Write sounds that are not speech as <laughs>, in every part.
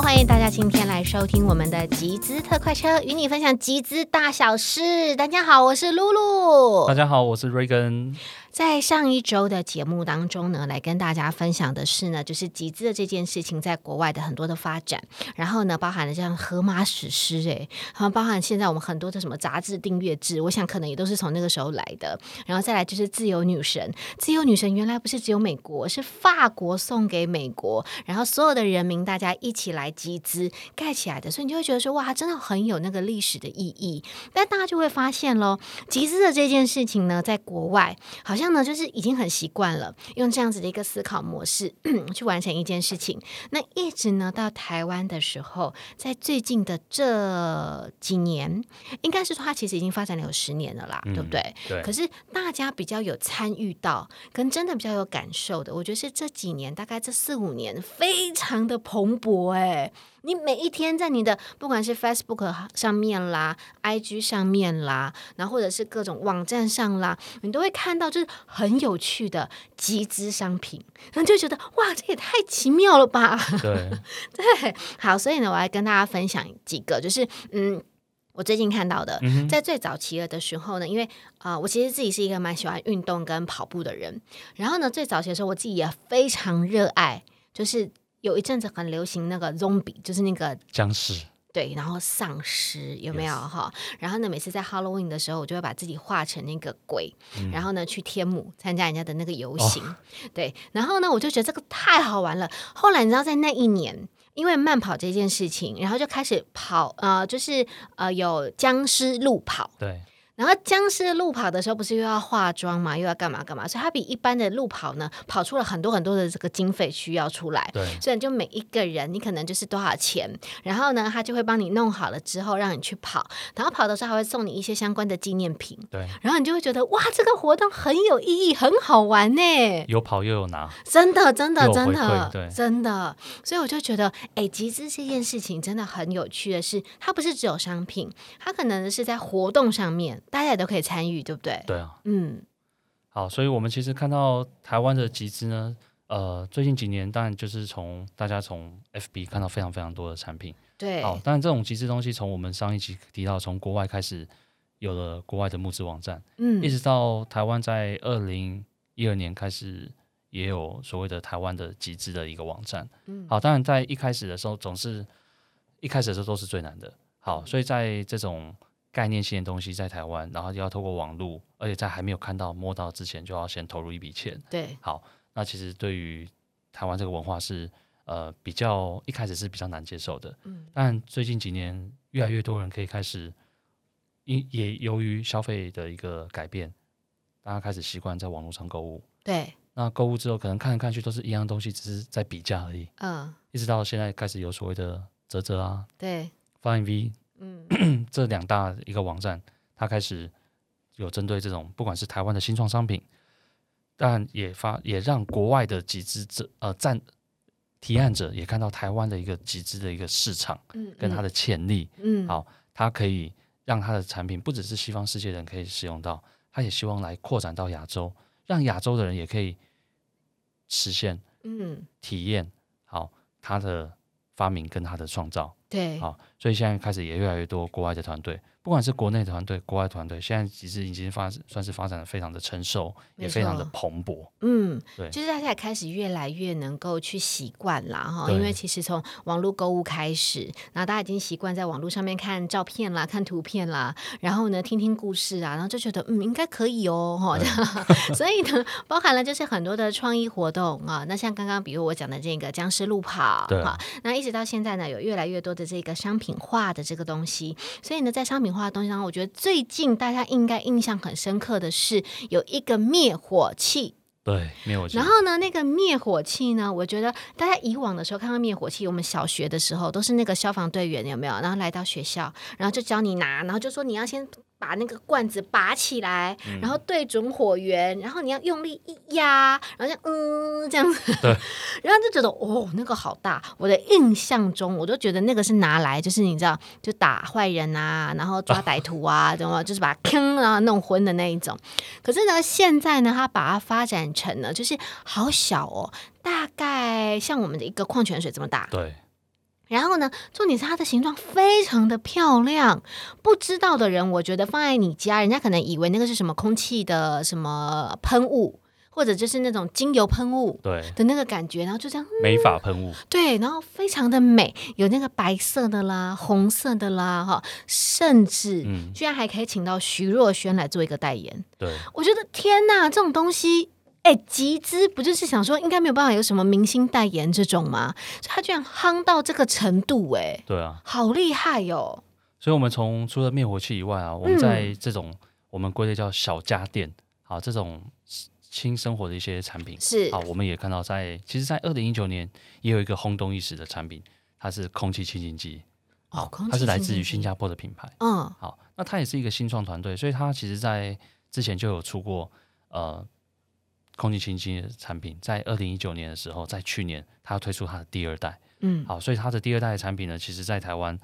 欢迎大家今天来收听我们的集资特快车，与你分享集资大小事。大家好，我是露露。大家好，我是瑞根。在上一周的节目当中呢，来跟大家分享的是呢，就是集资的这件事情在国外的很多的发展，然后呢，包含了像荷马史诗，哎，然后包含现在我们很多的什么杂志订阅制，我想可能也都是从那个时候来的。然后再来就是自由女神，自由女神原来不是只有美国，是法国送给美国，然后所有的人民大家一起来集资盖起来的，所以你就会觉得说，哇，真的很有那个历史的意义。但大家就会发现喽，集资的这件事情呢，在国外好像。呢，就是已经很习惯了用这样子的一个思考模式 <clears throat> 去完成一件事情。那一直呢到台湾的时候，在最近的这几年，应该是说它其实已经发展了有十年了啦，对不对？对。可是大家比较有参与到，跟真的比较有感受的，我觉得是这几年，大概这四五年，非常的蓬勃哎。你每一天在你的不管是 Facebook 上面啦、IG 上面啦，然后或者是各种网站上啦，你都会看到就是很有趣的集资商品，然后就觉得哇，这也太奇妙了吧？对 <laughs> 对，好，所以呢，我来跟大家分享几个，就是嗯，我最近看到的，在最早期的时候呢，因为啊，我其实自己是一个蛮喜欢运动跟跑步的人，然后呢，最早期的时候，我自己也非常热爱，就是。有一阵子很流行那个 zombie，就是那个僵尸，对，然后丧尸有没有哈？然后呢，每次在 Halloween 的时候，我就会把自己画成那个鬼，然后呢去天母参加人家的那个游行，<laughs> 对，然后呢我就觉得这个太好玩了。后来你知道，在那一年，因为慢跑这件事情，然后就开始跑，呃，就是呃有僵尸路跑，对。然后僵尸路跑的时候，不是又要化妆嘛，又要干嘛干嘛，所以它比一般的路跑呢，跑出了很多很多的这个经费需要出来。对，所以就每一个人，你可能就是多少钱，然后呢，他就会帮你弄好了之后，让你去跑，然后跑的时候还会送你一些相关的纪念品。对，然后你就会觉得哇，这个活动很有意义，很好玩呢。有跑又有拿，真的真的真的，对，真的。所以我就觉得，哎，集资这件事情真的很有趣的是，它不是只有商品，它可能是在活动上面，大家也都可以参与。对不对？对啊，嗯，好，所以我们其实看到台湾的集资呢，呃，最近几年当然就是从大家从 FB 看到非常非常多的产品，对，好，当然这种集资东西从我们上一集提到，从国外开始有了国外的募资网站，嗯，一直到台湾在二零一二年开始也有所谓的台湾的集资的一个网站，嗯，好，当然在一开始的时候总是一开始的时候都是最难的，好，所以在这种。概念性的东西在台湾，然后就要透过网络，而且在还没有看到摸到之前，就要先投入一笔钱。对，好，那其实对于台湾这个文化是呃比较一开始是比较难接受的。嗯，但最近几年越来越多人可以开始，因也由于消费的一个改变，大家开始习惯在网络上购物。对，那购物之后可能看来看去都是一样东西，只是在比价而已。嗯，一直到现在开始有所谓的折折啊，对，Fine V。嗯，<clears throat> 这两大一个网站，它开始有针对这种不管是台湾的新创商品，但也发也让国外的集资者呃赞提案者也看到台湾的一个集资的一个市场，嗯，跟它的潜力，嗯，好，它可以让它的产品不只是西方世界人可以使用到，他也希望来扩展到亚洲，让亚洲的人也可以实现，嗯，体验好他的发明跟他的创造。对，好，所以现在开始也越来越多国外的团队。不管是国内团队、国外团队，现在其实已经发算是发展的非常的成熟，也非常的蓬勃。嗯，对，就是大家开始越来越能够去习惯啦，哈。因为其实从网络购物开始，然后大家已经习惯在网络上面看照片啦、看图片啦，然后呢听听故事啊，然后就觉得嗯应该可以哦，哈。<laughs> 所以呢，包含了就是很多的创意活动啊。那像刚刚比如我讲的这个僵尸路跑，哈，那一直到现在呢，有越来越多的这个商品化的这个东西。所以呢，在商品化的东西上，我觉得最近大家应该印象很深刻的是有一个灭火器，对灭火器。然后呢，那个灭火器呢，我觉得大家以往的时候看到灭火器，我们小学的时候都是那个消防队员有没有？然后来到学校，然后就教你拿，然后就说你要先。把那个罐子拔起来，然后对准火源，然后你要用力一压，然后像嗯这样子，<laughs> 然后就觉得哦那个好大。我的印象中，我都觉得那个是拿来就是你知道就打坏人啊，然后抓歹徒啊，<laughs> 怎么就是把坑然后弄昏的那一种。可是呢，现在呢，它把它发展成了就是好小哦，大概像我们的一个矿泉水这么大。对。然后呢，重点是它的形状非常的漂亮。不知道的人，我觉得放在你家，人家可能以为那个是什么空气的什么喷雾，或者就是那种精油喷雾对，的那个感觉，然后就这样，美发喷雾，对，然后非常的美，有那个白色的啦、红色的啦，哈，甚至嗯，居然还可以请到徐若瑄来做一个代言。对，我觉得天呐，这种东西，哎，集资不就是想说应该没有办法有什么明星代言这种吗？所以他居然夯到这个程度，哎，对啊。好厉害哟、所以，我们从除了灭火器以外啊，我们在这种、我们归类叫小家电，好这种轻生活的一些产品，是好，我们也看到在其实，在二零一九年也有一个轰动一时的产品，它是空气清新机，哦，它是来自于新加坡的品牌。嗯好，那它也是一个新创团队，所以它其实在之前就有出过呃空气清净机的产品，在二零一九年的时候，在去年它推出它的第二代。嗯，好，所以它的第二代的产品呢，其实在台湾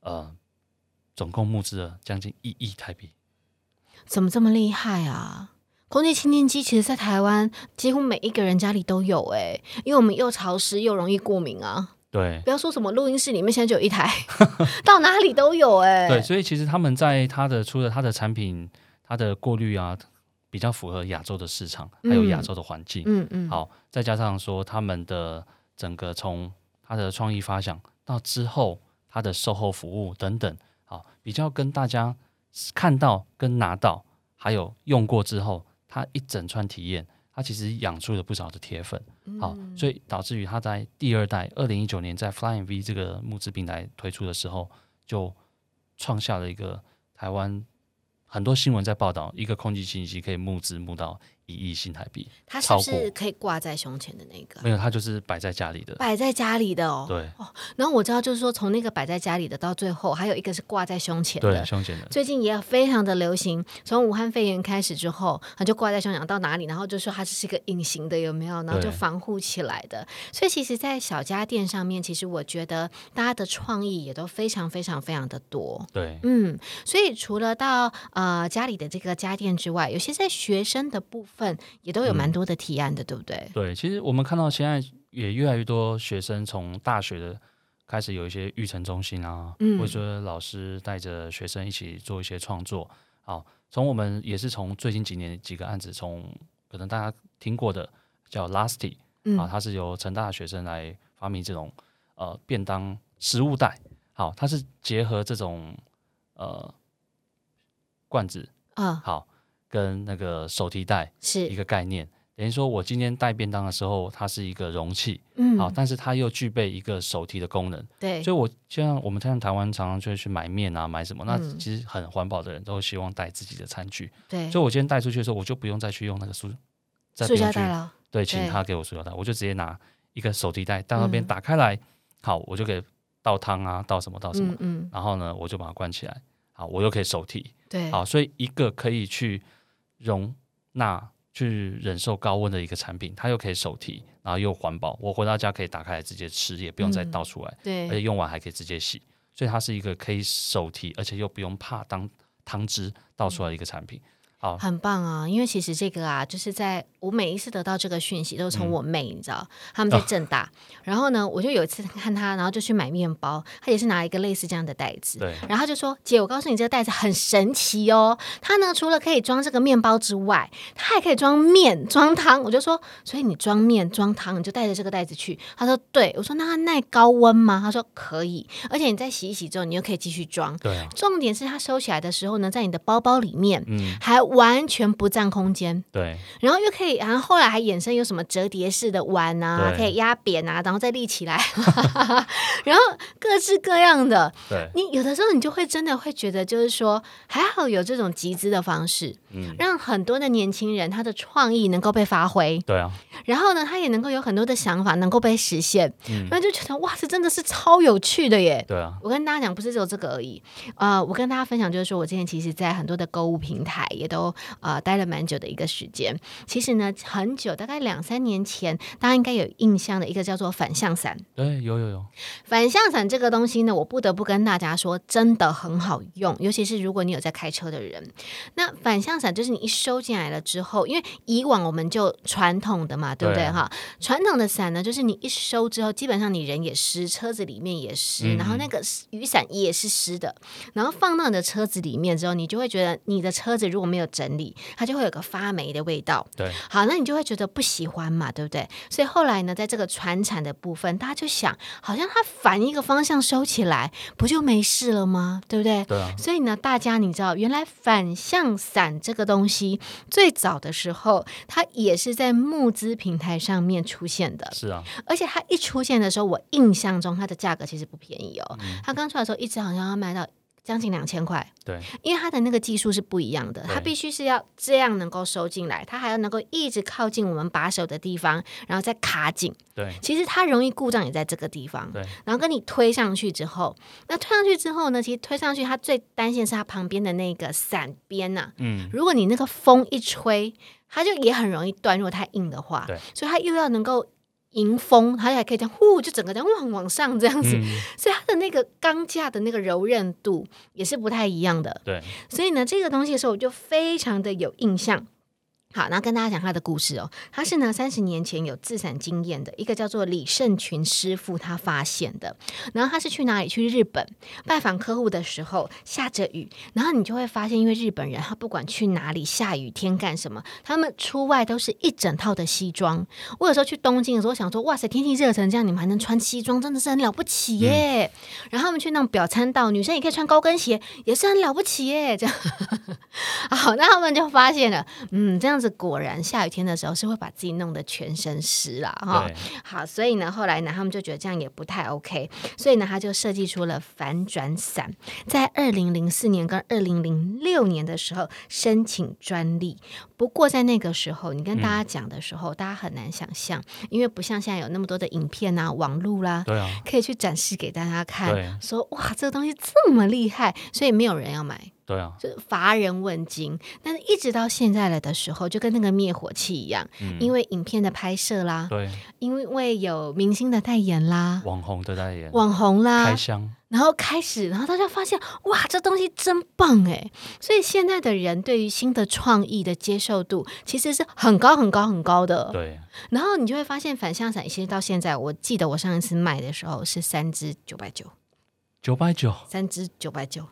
呃总共募资了将近一亿台币。怎么这么厉害啊？空气清净机其实，在台湾几乎每一个人家里都有哎、因为我们又潮湿又容易过敏啊。对不要说什么录音室里面现在就有一台，<laughs> 到哪里都有哎、对，所以其实他们在它的除了它的产品，它的过滤啊比较符合亚洲的市场，还有亚洲的环境。嗯嗯，好，再加上说他们的整个从他的创意发想到之后他的售后服务等等，好，比较跟大家看到跟拿到，还有用过之后，他一整串体验，他其实养出了不少的铁粉。好，所以导致于他在第二代二零一九年在 Flying V 这个募资平台推出的时候，就创下了一个台湾很多新闻在报道，一个空气清新机可以募资募到一亿新台币，它是不是可以挂在胸前的那个？没有，它就是摆在家里的。摆在家里的哦。对哦然后我知道，就是说从那个摆在家里的到最后，还有一个是挂在胸前对，的。胸前的，最近也非常的流行，从武汉肺炎开始之后，它就挂在胸前到哪里，然后就说它是一个隐形的，有没有？然后就对防护起来的。所以其实，在小家电上面，其实我觉得大家的创意也都非常非常非常的多。对嗯，所以除了到呃家里的这个家电之外，有些在学生的部分也都有蛮多的提案的，对不对？对，其实我们看到现在也越来越多学生从大学的开始有一些育成中心啊，嗯或者说老师带着学生一起做一些创作。好，从我们也是从最近几年几个案子，从可能大家听过的叫 Lasty 嗯啊，它是由成大的学生来发明这种呃便当食物袋。好，它是结合这种呃罐子啊、好跟那个手提袋是。一是，个概念。等于说，我今天带便当的时候，它是一个容器，嗯，好，但是它又具备一个手提的功能。对，所以，我像我们像台湾常常就会去买面啊，买什么，那嗯。其实很环保的人都会希望带自己的餐具。对，所以我今天带出去的时候，我就不用再去用那个塑，再塑不用去胶袋了，对，请对。他给我塑料袋，我就直接拿一个手提袋到那边嗯。打开来，好，我就可以倒汤啊，倒什么倒什么，嗯嗯，然后呢，我就把它关起来，好，我又可以手提，对，好，所以一个可以去容纳、去忍受高温的一个产品，它又可以手提，然后又环保。我回到家可以打开来直接吃，也不用再嗯倒出来，而且，用完还可以直接洗。所以它是一个可以手提，而且又不用怕当汤汁倒出来的一个产品。好，很棒啊！因为其实这个啊，就是在我每一次得到这个讯息，都是从嗯我妹，你知道，他们在正大，然后呢，我就有一次看她，然后就去买面包，她也是拿一个类似这样的袋子，对，然后他就说：“姐，我告诉你，这个袋子很神奇哦。它呢，除了可以装这个面包之外，它还可以装面、装汤。”我就说：“所以你装面、装汤，你就带着这个袋子去。”他说：“对。”我说：“那它耐高温吗？”他说：“可以，而且你再洗一洗之后，你又可以继续装。对啊，重点是它收起来的时候呢，在你的包包里面。”嗯，还完全不占空间，对，然后又可以，然后后来还衍生有什么折叠式的碗啊，可以压扁啊，然后再立起来，<laughs> 然后各式各样的，对，你有的时候你就会真的会觉得，就是说还好有这种集资的方式，嗯，让很多的年轻人他的创意能够被发挥，对啊，然后呢，他也能够有很多的想法能够被实现，嗯。然后就觉得哇，这真的是超有趣的耶！对啊，我跟大家讲，不是只有这个而已。呃，我跟大家分享就是说，我之前其实，在很多的购物平台也都洲呃待了蛮久的一个时间。其实呢，很久，大概两三年前，大家应该有印象的一个叫做反向伞。对，有有有。反向伞这个东西呢，我不得不跟大家说，真的很好用，尤其是如果你有在开车的人。那反向伞就是你一收进来了之后，因为以往我们就传统的嘛，对不对哈？传统的伞呢，就是你一收之后，基本上你人也湿，车子里面也湿，然后那个雨伞也是湿的，然后放到你的车子里面之后，你就会觉得你的车子如果没有整理，它就会有个发霉的味道。对，好，那你就会觉得不喜欢嘛，对不对？所以后来呢，在这个传产的部分，大家就想，好像它反一个方向收起来，不就没事了吗？对不对？对啊。所以呢，大家你知道，原来反向伞这个东西最早的时候，它也是在募资平台上面出现的。是啊。而且它一出现的时候，我印象中它的价格其实不便宜哦。它刚出来的时候，一直好像要卖到。将近两千块，对，因为它的那个技术是不一样的，它必须是要这样能够收进来，它还要能够一直靠近我们把手的地方，然后再卡紧。对，其实它容易故障也在这个地方。对，然后跟你推上去之后，那推上去之后呢，其实推上去它最担心是它旁边的那个伞边呐。嗯，如果你那个风一吹，它就也很容易断。如果太硬的话，对，所以它又要能够。迎风，它还可以这样呼，就整个这样往往上这样子，所以它的那个钢架的那个柔韧度也是不太一样的。对，所以呢，这个东西的时候我就非常的有印象。好，那跟大家讲他的故事哦。他是呢三十年前有自伞经验的一个叫做李胜群师傅，他发现的。然后他是去哪里？去日本拜访客户的时候，下着雨。然后你就会发现，因为日本人他不管去哪里，下雨天干什么，他们出外都是一整套的西装。我有时候去东京的时候，想说，哇塞，天气热成这样，你们还能穿西装，真的是很了不起耶。然后他们去那种表参道，女生也可以穿高跟鞋，也是很了不起耶。这样，<laughs> 好，那他们就发现了，嗯，这样。子果然下雨天的时候是会把自己弄得全身湿了哈。好，所以呢，后来呢，他们就觉得这样也不太 OK，所以呢，他就设计出了反转伞，在二零零四年跟二零零六年的时候申请专利。不过在那个时候，你跟大家讲的时候，大家很难想象，因为不像现在有那么多的影片啊、网路啦，对啊，可以去展示给大家看，说哇，这个东西这么厉害，所以没有人要买。对啊，就乏人问津。但是一直到现在了的时候，就跟那个灭火器一样，因为影片的拍摄啦，对，<laughs> 因为有明星的代言啦，网红的代言，网红啦，开箱，然后开始，然后大家发现，哇，这东西真棒哎！所以现在的人对于新的创意的接受度其实是很高很高很高的。对，然后你就会发现，反向伞其实到现在，我记得我上一次买的时候是三支九百九，九百九，三支九百九。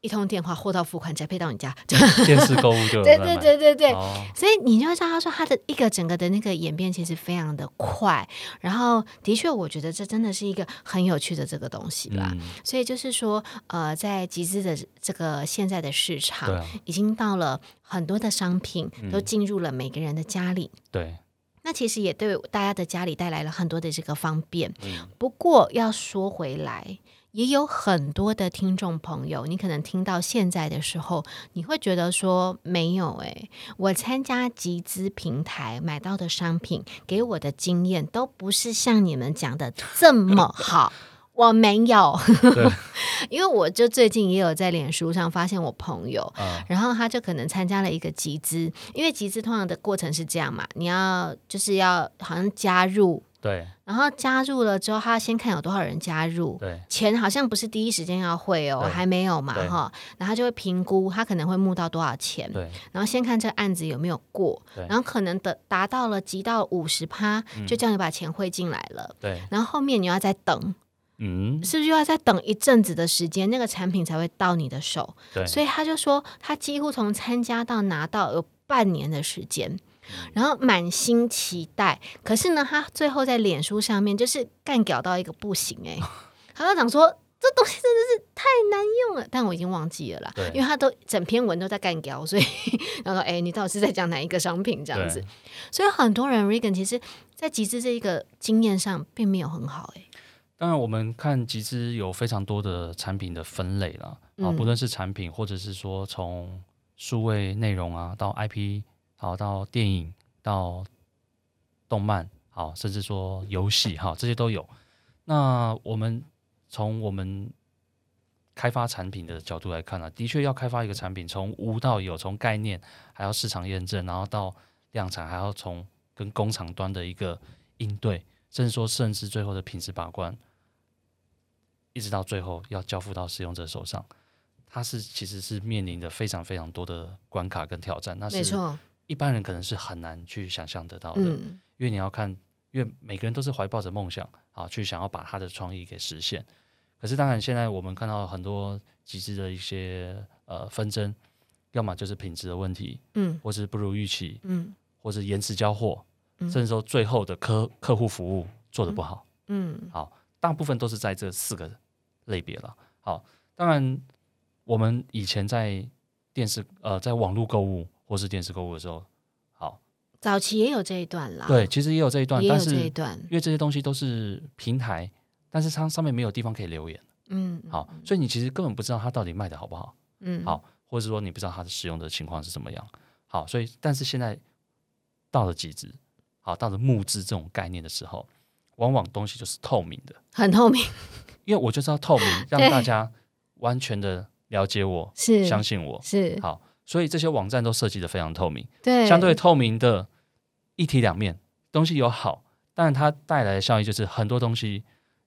一通电话，货到付款，再配到你家，<laughs> 电视购物就对对对对对，所以你就会知道，他说他的一个整个的那个演变其实非常的快，然后的确，我觉得这真的是一个很有趣的这个东西啦。所以就是说，呃，在集资的这个现在的市场，已经到了很多的商品都进入了每个人的家里，对，那其实也对大家的家里带来了很多的这个方便。不过要说回来。也有很多的听众朋友，你可能听到现在的时候，你会觉得说没有诶，我参加集资平台买到的商品，给我的经验都不是像你们讲的这么 <laughs> 好。我没有，<laughs> 因为我就最近也有在脸书上发现我朋友，然后他就可能参加了一个集资，因为集资通常的过程是这样嘛，你要就是要好像加入。对，然后加入了之后，他先看有多少人加入，对，钱好像不是第一时间要汇哦，还没有嘛哈，然后就会评估他可能会募到多少钱，对，然后先看这个案子有没有过，然后可能的达到了集到五十趴，就叫你把钱汇进来了，对，然后后面你要再等，嗯，是不是又要再等一阵子的时间，那个产品才会到你的手，对，所以他就说他几乎从参加到拿到有半年的时间。然后满心期待，可是呢，他最后在脸书上面就是干屌到一个不行哎，<laughs> 他就讲说这东西真的是太难用了，但我已经忘记了啦，因为他都整篇文都在干掉，所以 <laughs> 然后说哎，你到底是在讲哪一个商品这样子？所以很多人 Regan 其实，在集资这一个经验上并没有很好哎。当然，我们看集资有非常多的产品的分类了啊，不论是产品，或者是说从数位内容啊到 IP。好，到电影，到动漫，好，甚至说游戏，哈，这些都有。那我们从我们开发产品的角度来看呢、的确要开发一个产品，从无到有，从概念还要市场验证，然后到量产，还要从跟工厂端的一个应对，甚至说甚至最后的品质把关，一直到最后要交付到使用者手上，它是其实是面临着非常非常多的关卡跟挑战，那是没错，一般人可能是很难去想象得到的。嗯，因为你要看，因为每个人都是怀抱着梦想啊，去想要把他的创意给实现。可是当然，现在我们看到很多极致的一些呃纷争，要么就是品质的问题，嗯或是不如预期，嗯或是延迟交货，嗯甚至说最后的客客户服务做得不好，嗯好大部分都是在这四个类别了。好，当然我们以前在电视呃在网络购物或是电视购物的时候，好，早期也有这一段啦，对，，其实也有这一段，也有但是这一段，因为这些东西都是平台，但是它上面没有地方可以留言，嗯，好，所以你其实根本不知道它到底卖的好不好，嗯，好，或者说你不知道它的使用的情况是怎么样，好，所以但是现在到了极致，好，到了募资这种概念的时候，往往东西就是透明的，很透明，因为我就是要透明，<laughs> 让大家完全的了解我，是相信我，是，好，所以这些网站都设计的非常透明，对，相对透明的一体两面，东西有好，但它带来的效益就是很多东西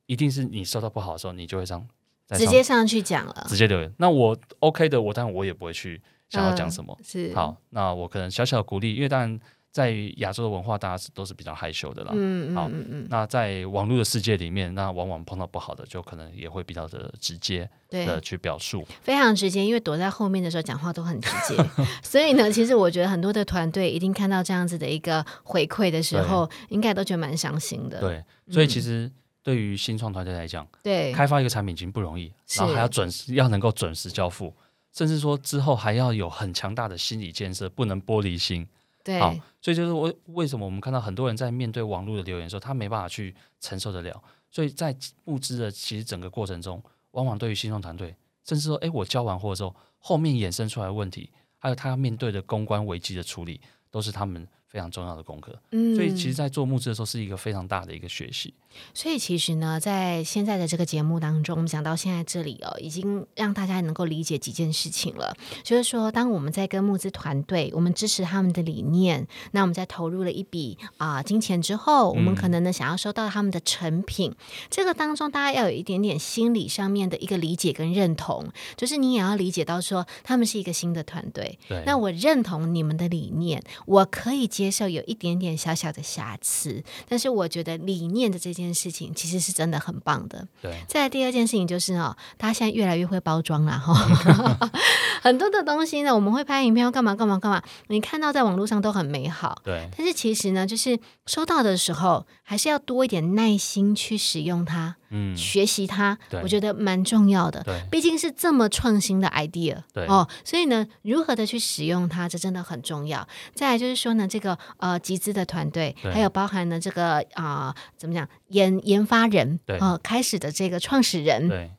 一定是你收到不好的时候，你就会上在上直接上去讲了，直接留言。那我 OK 的，我当然我也不会去想要讲嗯什么。是，好，那我可能小小的鼓励，因为当然在于亚洲的文化，大家是都是比较害羞的啦。嗯嗯那在网络的世界里面，那往往碰到不好的，就可能也会比较的直接的，去表述。非常直接，因为躲在后面的时候讲话都很直接，<laughs> 所以呢，其实我觉得很多的团队一定看到这样子的一个回馈的时候，应该都觉得蛮伤心的。对，所以其嗯实对于新创团队来讲，对，开发一个产品已经不容易，然后还要准时，要能够准时交付，甚至说之后还要有很强大的心理建设，不能玻璃心。对，好，所以就是为为什么我们看到很多人在面对网络的留言的时候，他没办法去承受得了。所以在募资的其实整个过程中，往往对于新创团队，甚至说，哎，我交完货之后，后面衍生出来的问题，还有他要面对的公关危机的处理，都是他们非常重要的功课。嗯所以其实，在做募资的时候，是一个非常大的一个学习。所以其实呢，在现在的这个节目当中，我们讲到现在这里哦，已经让大家能够理解几件事情了。就是说，当我们在跟募资团队，我们支持他们的理念，那我们在投入了一笔啊、金钱之后，我们可能呢想要收到他们的成品，这个当中大家要有一点点心理上面的一个理解跟认同，就是你也要理解到说，他们是一个新的团队，对，那我认同你们的理念，我可以接受有一点点小小的瑕疵，但是我觉得理念的这件事情其实是真的很棒的。对。再来第二件事情就是哦，大家现在越来越会包装了哈，<laughs> <laughs> 很多的东西呢，我们会拍影片要干嘛干嘛干嘛，你看到在网络上都很美好，对。但是其实呢，就是收到的时候还是要多一点耐心去使用它，嗯，学习它，我觉得蛮重要的。对。毕竟是这么创新的 idea，对。哦，所以呢，如何的去使用它，这真的很重要。再来就是说呢，这个呃集资的团队，还有包含呢这个啊、怎么讲研研发人，对。呃开始的这个创始人，对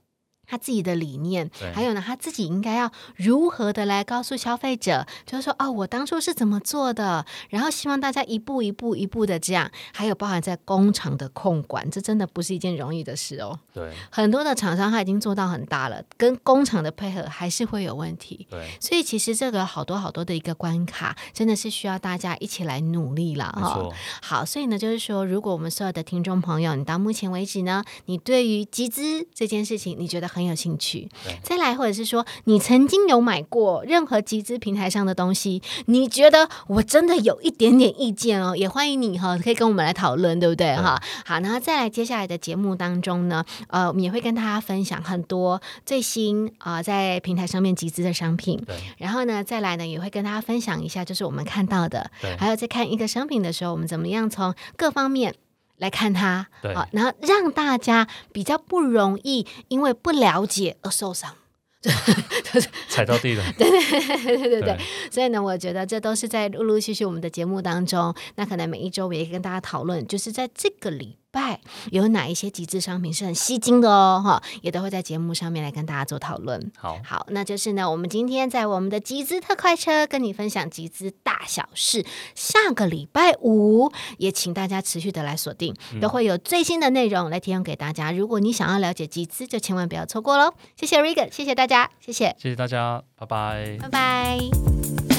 他自己的理念，还有呢他自己应该要如何的来告诉消费者，就是说哦，我当初是怎么做的，然后希望大家一步一步一步的这样，还有包含在工厂的控管，这真的不是一件容易的事哦。对很多的厂商他已经做到很大了，跟工厂的配合还是会有问题。对，所以其实这个好多好多的一个关卡，真的是需要大家一起来努力了哈。好，所以呢，就是说，如果我们所有的听众朋友，你到目前为止呢，你对于集资这件事情，你觉得很有兴趣，再来，或者是说，你曾经有买过任何集资平台上的东西，你觉得我真的有一点点意见哦，也欢迎你哈，可以跟我们来讨论，对不对？对。哈？好，然后再来接下来的节目当中呢，呃，我们也会跟大家分享很多最新啊、呃在平台上面集资的商品，然后呢，再来呢，也会跟大家分享一下，就是我们看到的，还有在看一个商品的时候，我们怎么样从各方面来看他，对。好，然后让大家比较不容易因为不了解而受伤。<laughs> 踩到地了，对对对对对，所以呢，我觉得这都是在陆陆续续我们的节目当中，那可能每一周我也跟大家讨论，就是在这个礼拜有哪一些集资商品是很吸睛的哦，哈，也都会在节目上面来跟大家做讨论。好，好，那就是呢，我们今天在我们的集资特快车跟你分享集资大小事。下个礼拜五也请大家持续的来锁定，都会有最新的内容来提供给大家。如果你想要了解集资，就千万不要错过喽。谢谢 Regan，谢谢大家，谢谢，谢谢大家，拜拜。拜拜。